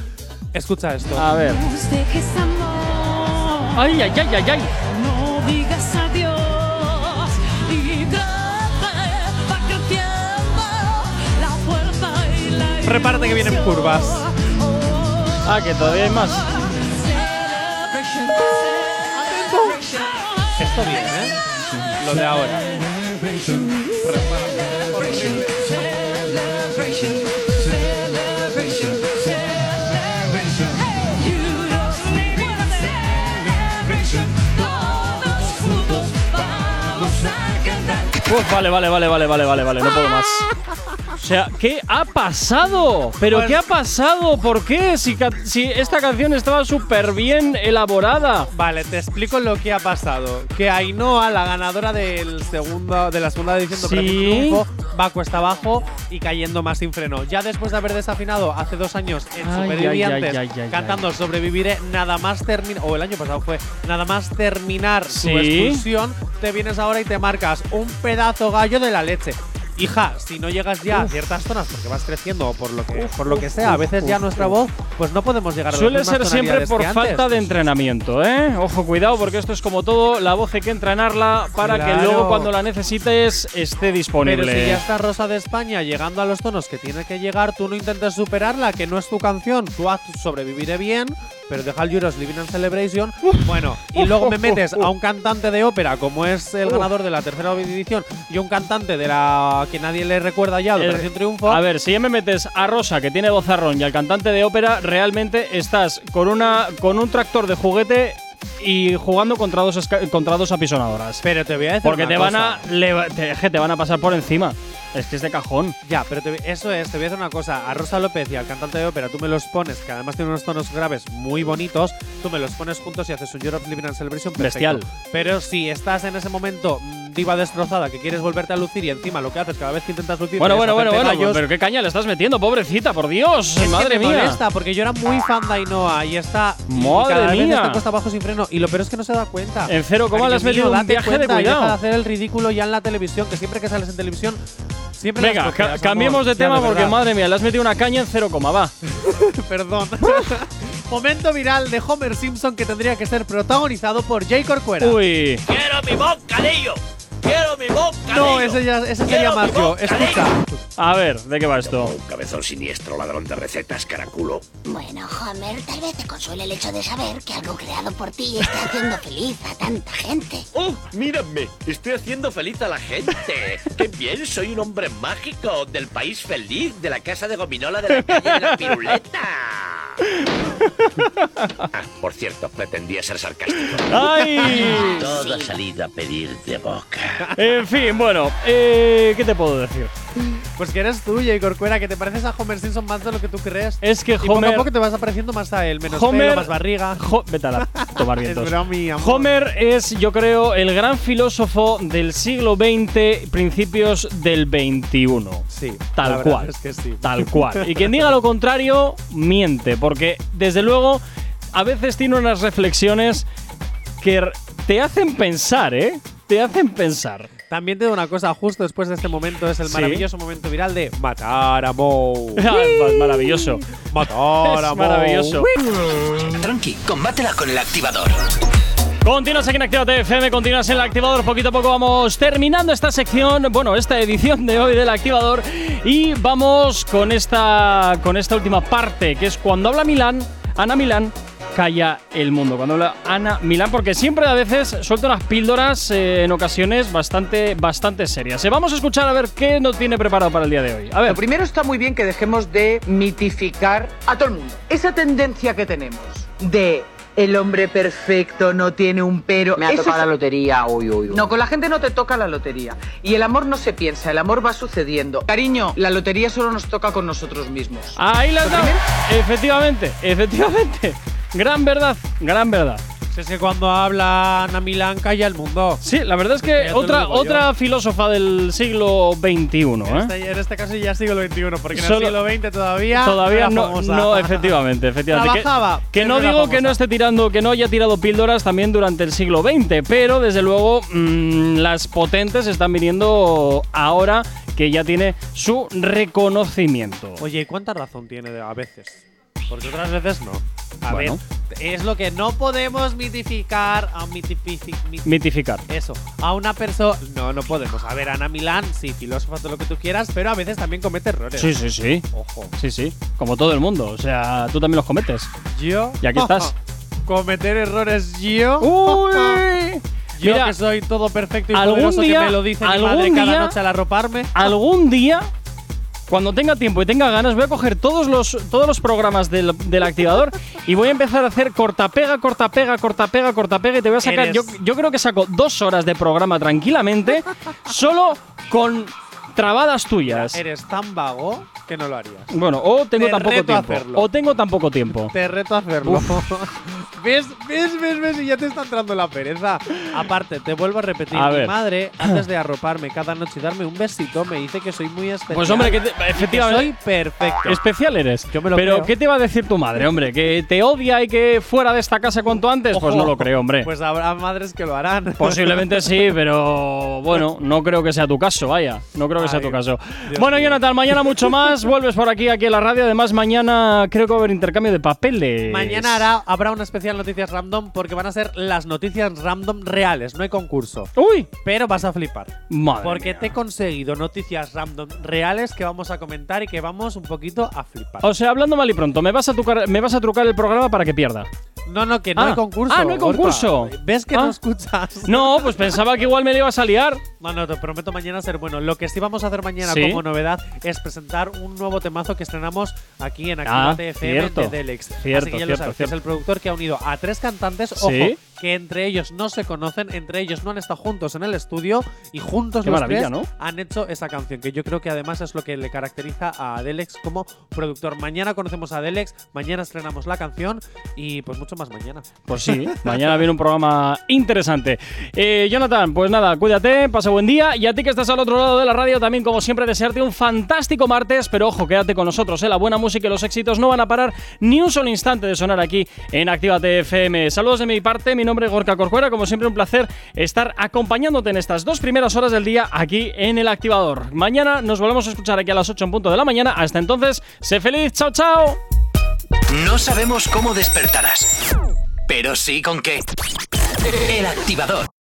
escucha esto. A ver. Ay, ay, ay, ay, ay. No digas adiós y trate va creciendo la fuerza y la Prepárate que vienen curvas. Ah, que todavía hay más. Esto bien, ¿eh? Lo de ahora. Uf, vale, vale, vale, vale, vale, vale, vale, no puedo más. O sea, ¿qué ha pasado? ¿Pero Pues- qué ha pasado? ¿Por qué? Si, esta canción estaba súper bien elaborada. Vale, te explico lo que ha pasado. Que Ainhoa, la ganadora del segundo, de la segunda edición de Sí. Premio va cuesta abajo y cayendo más sin freno. Ya después de haber desafinado hace dos años en Ay, Supervivientes, ay, ay, cantando Sobreviviré, nada más terminar, o el año pasado fue, nada más terminar Sí. su expulsión, te vienes ahora y te marcas un pedazo gallo de la leche. Hija, si no llegas ya a ciertas zonas porque vas creciendo o por lo que, por lo que sea, a veces ya nuestra voz, pues no podemos llegar a las Suele ser siempre por que falta de entrenamiento, ¿eh? Ojo, cuidado, porque esto es como todo, la voz hay que entrenarla para que Claro. luego cuando la necesites esté disponible. Pero si ya está Rosa de España llegando a los tonos que tiene que llegar, tú no intentes superarla, que no es tu canción. Tú haz sobreviviré bien, pero deja el Euros Living and Celebration. Bueno, y luego me metes a un cantante de ópera, como es el ganador de la tercera edición, y un cantante de la que nadie le recuerda ya, de Operación Triunfo. A ver, si ya me metes a Rosa, que tiene vozarrón, y al cantante de ópera, realmente estás con, una, con un tractor de juguete y jugando contra dos, contra dos apisonadoras. Pero te voy a decir Porque una te van, a, te, te van a pasar por encima. Es que es de cajón. Ya, pero te- eso es, te voy a decir una cosa. A Rosa López y al cantante de ópera, tú me los pones, que además tiene unos tonos graves muy bonitos, tú me los pones juntos y haces un Europe Living and Celebration perfecto. Bestial. Pero si estás en ese momento diva destrozada, que quieres volverte a lucir y encima lo que haces cada vez que intentas lucir Bueno, bueno, bueno, bueno. gallos, Pero qué caña le estás metiendo, pobrecita, por Dios. es que madre me mía. molesta, porque yo era muy fan de Ainhoa y está. y Madre cada vez mía. está cuesta abajo sin freno. Y lo peor es que no se da cuenta. En cero coma le has metido mío, un viaje de cuenta y cuidado. Deja de hacer el ridículo ya en la televisión, que siempre que sales en televisión. Siempre Venga, ca- cambiemos de Ya, tema porque, verdad. madre mía, le has metido una caña en cero coma, va. Perdón. Momento viral de Homer Simpson que tendría que ser protagonizado por Jay Corcuera. Uy. ¡Quiero mi bocadillo! ¡Quiero mi bocadillo! No, ese, ya, ese sería bocadillo. Escucha. A ver, ¿de qué va esto? Un cabezón siniestro, ladrón de recetas, caraculo. Bueno, Homer, tal vez te consuele el hecho de saber que algo creado por ti está haciendo feliz a tanta gente. ¡Oh, mírame! Estoy haciendo feliz a la gente. ¡Qué bien! Soy un hombre mágico del país feliz, de la casa de gominola de la calle de la piruleta. Ah, por cierto, pretendía ser sarcástico. ¡Ay! Toda salida a pedir de boca. En fin, bueno, eh, ¿qué te puedo decir? Pues que eres tú, Jay Corcuera, que te pareces a Homer Simpson más de lo que tú crees. Es que y poco Homer- a poco te vas apareciendo más a él. Menos Homer- pelo, más barriga. Jo- Vete a la tomar vientos. Es bromi, amor. Homer es, yo creo, el gran filósofo del siglo XX, principios del XXI. Sí, Tal cual. es que sí. Tal cual. Y quien diga lo contrario, miente, porque desde luego a veces tiene unas reflexiones que te hacen pensar, ¿eh? Te hacen pensar. También te digo una cosa, justo después de este momento es el Sí. maravilloso momento viral de matar a Moe. Es maravilloso. Matar a maravilloso. Tranqui, combátela con el activador. Continúas aquí en Actívate FM, continúas en el activador. Poquito a poco vamos terminando esta sección, bueno, esta edición de hoy del activador. Y vamos con esta, con esta última parte, que es cuando habla Milán, Ana Milán. Calla el mundo. Cuando habla Ana Milán, porque siempre a veces suelta unas píldoras eh, en ocasiones bastante, bastante serias. Eh, Vamos a escuchar a ver qué nos tiene preparado para el día de hoy. A ver. Lo primero está muy bien que dejemos de mitificar a todo el mundo. Esa tendencia que tenemos de el hombre perfecto no tiene un pero. Me ha eso tocado es- la lotería, uy, uy, uy. No, con la gente no te toca la lotería. Y el amor no se piensa, el amor va sucediendo. Cariño, la lotería solo nos toca con nosotros mismos. Ahí la has dado. Efectivamente, efectivamente. Gran verdad, gran verdad. Es que cuando habla Ana Milán calla el mundo. Sí, la verdad es que otra, otra filósofa del siglo XXI, En ¿eh? este, en este caso ya siglo XXI, porque en Solo- el siglo XX todavía. Todavía no, no, efectivamente, efectivamente. Que- Trabajaba, Que, no digo que no esté tirando, que no haya tirado píldoras también durante el siglo XX, pero desde luego mm, las potentes están viniendo ahora que ya tiene su reconocimiento. Oye, ¿y cuánta razón tiene a veces? Porque otras veces no. A Bueno. ver, es lo que no podemos mitificar. A mit- Mitificar. eso, a una persona. No, no podemos. A ver, Ana Milán, sí, filósofa, todo lo que tú quieras, pero a veces también comete errores. Sí, sí, sí. Ojo. Sí, sí. Como todo el mundo. O sea, tú también los cometes. Yo. Y aquí estás. Cometer errores yo. Uy. Yo Mira, que soy todo perfecto y algún poderoso día- que me lo dice mi madre cada día- noche al arroparme. Algún día, cuando tenga tiempo y tenga ganas, voy a coger todos los, todos los programas del, del activador y voy a empezar a hacer cortapega, cortapega, cortapega, cortapega y te voy a sacar. Yo, yo creo que saco dos horas de programa tranquilamente, solo con trabadas tuyas. Eres tan vago que no lo harías. Bueno, o tengo Te tan poco tiempo. hacerlo. O tengo tan poco tiempo. Te reto a hacerlo. ¿Ves, ves, ves, ves? Y ya te está entrando la pereza. Aparte, te vuelvo a repetir. A mi ver. madre, antes de arroparme cada noche y darme un besito, me dice que soy muy especial. Pues hombre, que te- que efectivamente. soy perfecto. Especial eres. Yo me lo Pero, creo. ¿qué te va a decir tu madre, hombre? ¿Que te odia y que fuera de esta casa cuanto antes? pues no lo creo, hombre. Pues habrá madres que lo harán. Posiblemente sí, pero bueno, no creo que sea tu caso, vaya. No creo que sea Ay, tu caso. Dios bueno. Jonathan, mañana mucho más. Vuelves por aquí, aquí en la radio. Además, mañana creo que va a haber intercambio de papeles. Mañana hará- habrá una especial noticias random porque van a ser las noticias random reales, no hay concurso. Uy, Pero vas a flipar. madre Porque mía. te he conseguido noticias random reales que vamos a comentar y que vamos un poquito a flipar. O sea, hablando mal y pronto, me vas a, me vas a trucar el programa para que pierda. No, no, que no Ah. hay concurso. Ah, no hay Gorka. concurso. ¿Ves que Ah. no escuchas? No, pues pensaba que igual me le ibas a liar. No, no, te prometo mañana ser bueno. Lo que sí vamos a hacer mañana Sí. como novedad es presentar un nuevo temazo que estrenamos aquí en Ah, Activate FM cierto. de Delex. Cierto, Así que ya cierto, lo sabes, que es cierto. el productor que ha unido a tres cantantes, ojo, Sí. Que entre ellos no se conocen, entre ellos no han estado juntos en el estudio y juntos Qué los tres ¿no? han hecho esa canción, que yo creo que además es lo que le caracteriza a Delex como productor. Mañana conocemos a Delex, mañana estrenamos la canción y pues mucho más mañana. Pues sí, mañana viene un programa interesante. Eh, Jonathan, pues nada, cuídate, pasa buen día. Y a ti que estás al otro lado de la radio, también como siempre, desearte un fantástico martes. Pero ojo, quédate con nosotros, ¿eh? la buena música y los éxitos no van a parar ni un solo instante de sonar aquí en Actívate FM. Saludos de mi parte, mi nombre es Gorka Corcuera. Como siempre, un placer estar acompañándote en estas dos primeras horas del día aquí en el activador. Mañana nos volvemos a escuchar aquí a las 8 en punto de la mañana. Hasta entonces, sé feliz, chao, chao. No sabemos cómo despertarás, pero sí con qué. El activador.